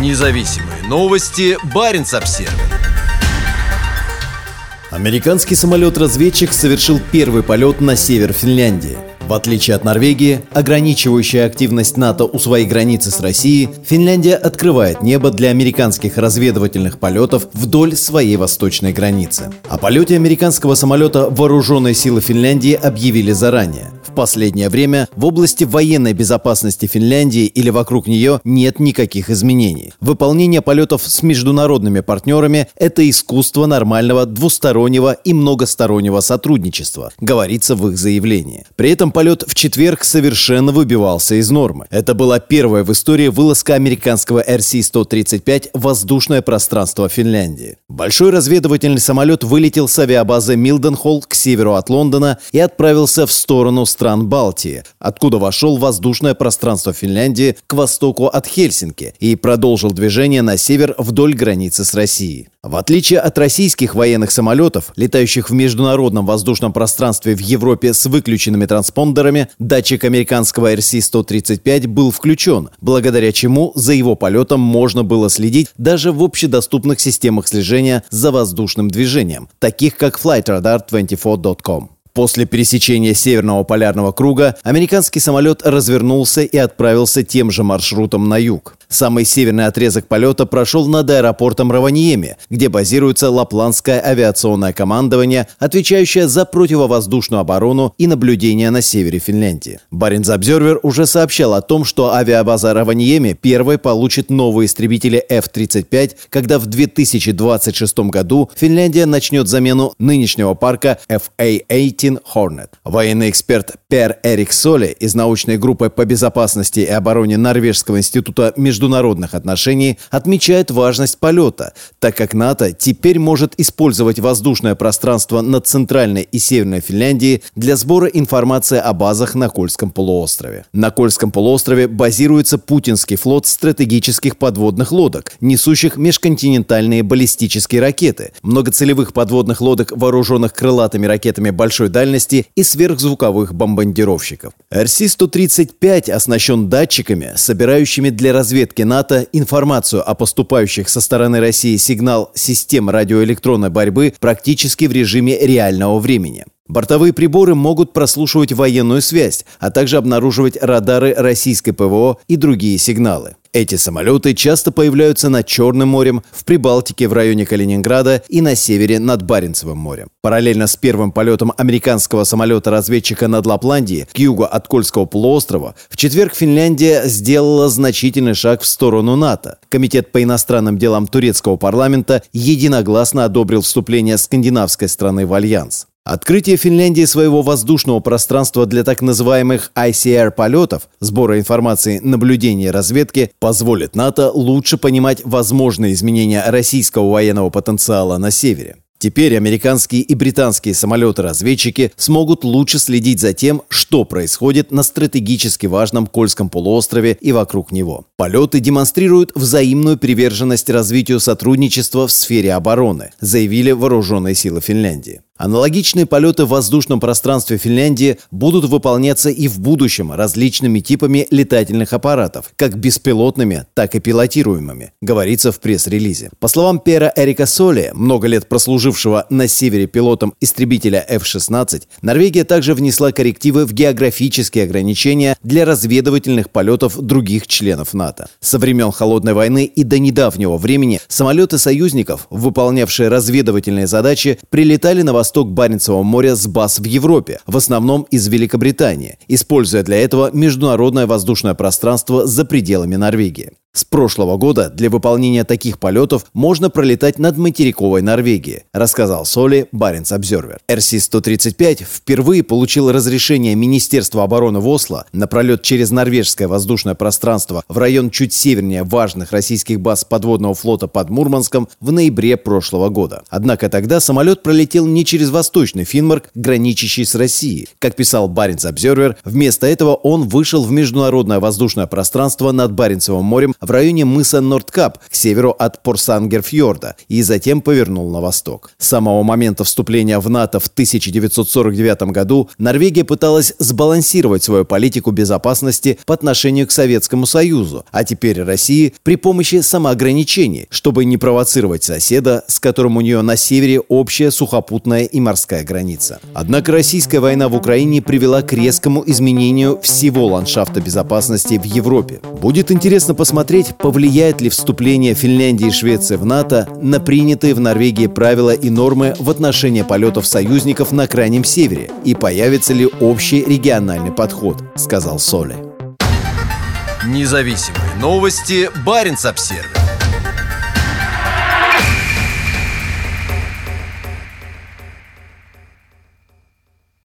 Независимые новости. Барин обсерва Американский самолет-разведчик совершил первый полет на север Финляндии. В отличие от Норвегии, ограничивающая активность НАТО у своей границы с Россией, Финляндия открывает небо для американских разведывательных полетов вдоль своей восточной границы. О полете американского самолета вооруженные силы Финляндии объявили заранее. В последнее время в области военной безопасности Финляндии или вокруг нее нет никаких изменений. Выполнение полетов с международными партнерами – это искусство нормального двустороннего и многостороннего сотрудничества, говорится в их заявлении. При этом полет в четверг совершенно выбивался из нормы. Это была первая в истории вылазка американского RC-135 в воздушное пространство Финляндии. Большой разведывательный самолет вылетел с авиабазы Милденхолл к северу от Лондона и отправился в сторону стран Балтии, откуда вошел в воздушное пространство Финляндии к востоку от Хельсинки и продолжил движение на север вдоль границы с Россией. В отличие от российских военных самолетов, летающих в международном воздушном пространстве в Европе с выключенными транспондерами, датчик американского RC-135 был включен, благодаря чему за его полетом можно было следить даже в общедоступных системах слежения за воздушным движением, таких как FlightRadar24.com. После пересечения Северного полярного круга американский самолет развернулся и отправился тем же маршрутом на юг. Самый северный отрезок полета прошел над аэропортом Раваньеми, где базируется Лапландское авиационное командование, отвечающее за противовоздушную оборону и наблюдение на севере Финляндии. Баренц Обзервер уже сообщал о том, что авиабаза Раваньеми первой получит новые истребители F-35, когда в 2026 году Финляндия начнет замену нынешнего парка FA-18 Hornet. Военный эксперт Пер Эрик Соли из научной группы по безопасности и обороне Норвежского института между международных отношений отмечает важность полета, так как НАТО теперь может использовать воздушное пространство над Центральной и Северной Финляндией для сбора информации о базах на Кольском полуострове. На Кольском полуострове базируется путинский флот стратегических подводных лодок, несущих межконтинентальные баллистические ракеты, многоцелевых подводных лодок, вооруженных крылатыми ракетами большой дальности и сверхзвуковых бомбардировщиков. РС-135 оснащен датчиками, собирающими для разведки разведки НАТО информацию о поступающих со стороны России сигнал систем радиоэлектронной борьбы практически в режиме реального времени. Бортовые приборы могут прослушивать военную связь, а также обнаруживать радары российской ПВО и другие сигналы. Эти самолеты часто появляются над Черным морем, в Прибалтике в районе Калининграда и на севере над Баренцевым морем. Параллельно с первым полетом американского самолета-разведчика над Лапландией к югу от Кольского полуострова, в четверг Финляндия сделала значительный шаг в сторону НАТО. Комитет по иностранным делам турецкого парламента единогласно одобрил вступление скандинавской страны в альянс. Открытие Финляндии своего воздушного пространства для так называемых ICR-полетов, сбора информации, наблюдения разведки, позволит НАТО лучше понимать возможные изменения российского военного потенциала на севере. Теперь американские и британские самолеты-разведчики смогут лучше следить за тем, что происходит на стратегически важном Кольском полуострове и вокруг него. Полеты демонстрируют взаимную приверженность развитию сотрудничества в сфере обороны, заявили вооруженные силы Финляндии. Аналогичные полеты в воздушном пространстве Финляндии будут выполняться и в будущем различными типами летательных аппаратов, как беспилотными, так и пилотируемыми, говорится в пресс-релизе. По словам Пера Эрика Соли, много лет прослужившего на севере пилотом истребителя F-16, Норвегия также внесла коррективы в географические ограничения для разведывательных полетов других членов НАТО. Со времен Холодной войны и до недавнего времени самолеты союзников, выполнявшие разведывательные задачи, прилетали на восток Баренцевого моря с баз в Европе, в основном из Великобритании, используя для этого международное воздушное пространство за пределами Норвегии. С прошлого года для выполнения таких полетов можно пролетать над материковой Норвегией, рассказал Соли Баренц Обзервер. РС-135 впервые получил разрешение Министерства обороны в Осло на пролет через норвежское воздушное пространство в район чуть севернее важных российских баз подводного флота под Мурманском в ноябре прошлого года. Однако тогда самолет пролетел не через восточный Финмарк, граничащий с Россией. Как писал Баренц Обзервер, вместо этого он вышел в международное воздушное пространство над Баренцевым морем в районе мыса Нордкап к северу от Порсангерфьорда и затем повернул на восток. С самого момента вступления в НАТО в 1949 году Норвегия пыталась сбалансировать свою политику безопасности по отношению к Советскому Союзу, а теперь России при помощи самоограничений, чтобы не провоцировать соседа, с которым у нее на севере общая сухопутная и морская граница. Однако российская война в Украине привела к резкому изменению всего ландшафта безопасности в Европе. Будет интересно посмотреть, повлияет ли вступление Финляндии и Швеции в НАТО на принятые в Норвегии правила и нормы в отношении полетов союзников на Крайнем Севере и появится ли общий региональный подход, сказал Соли. Независимые новости. Барин обсервис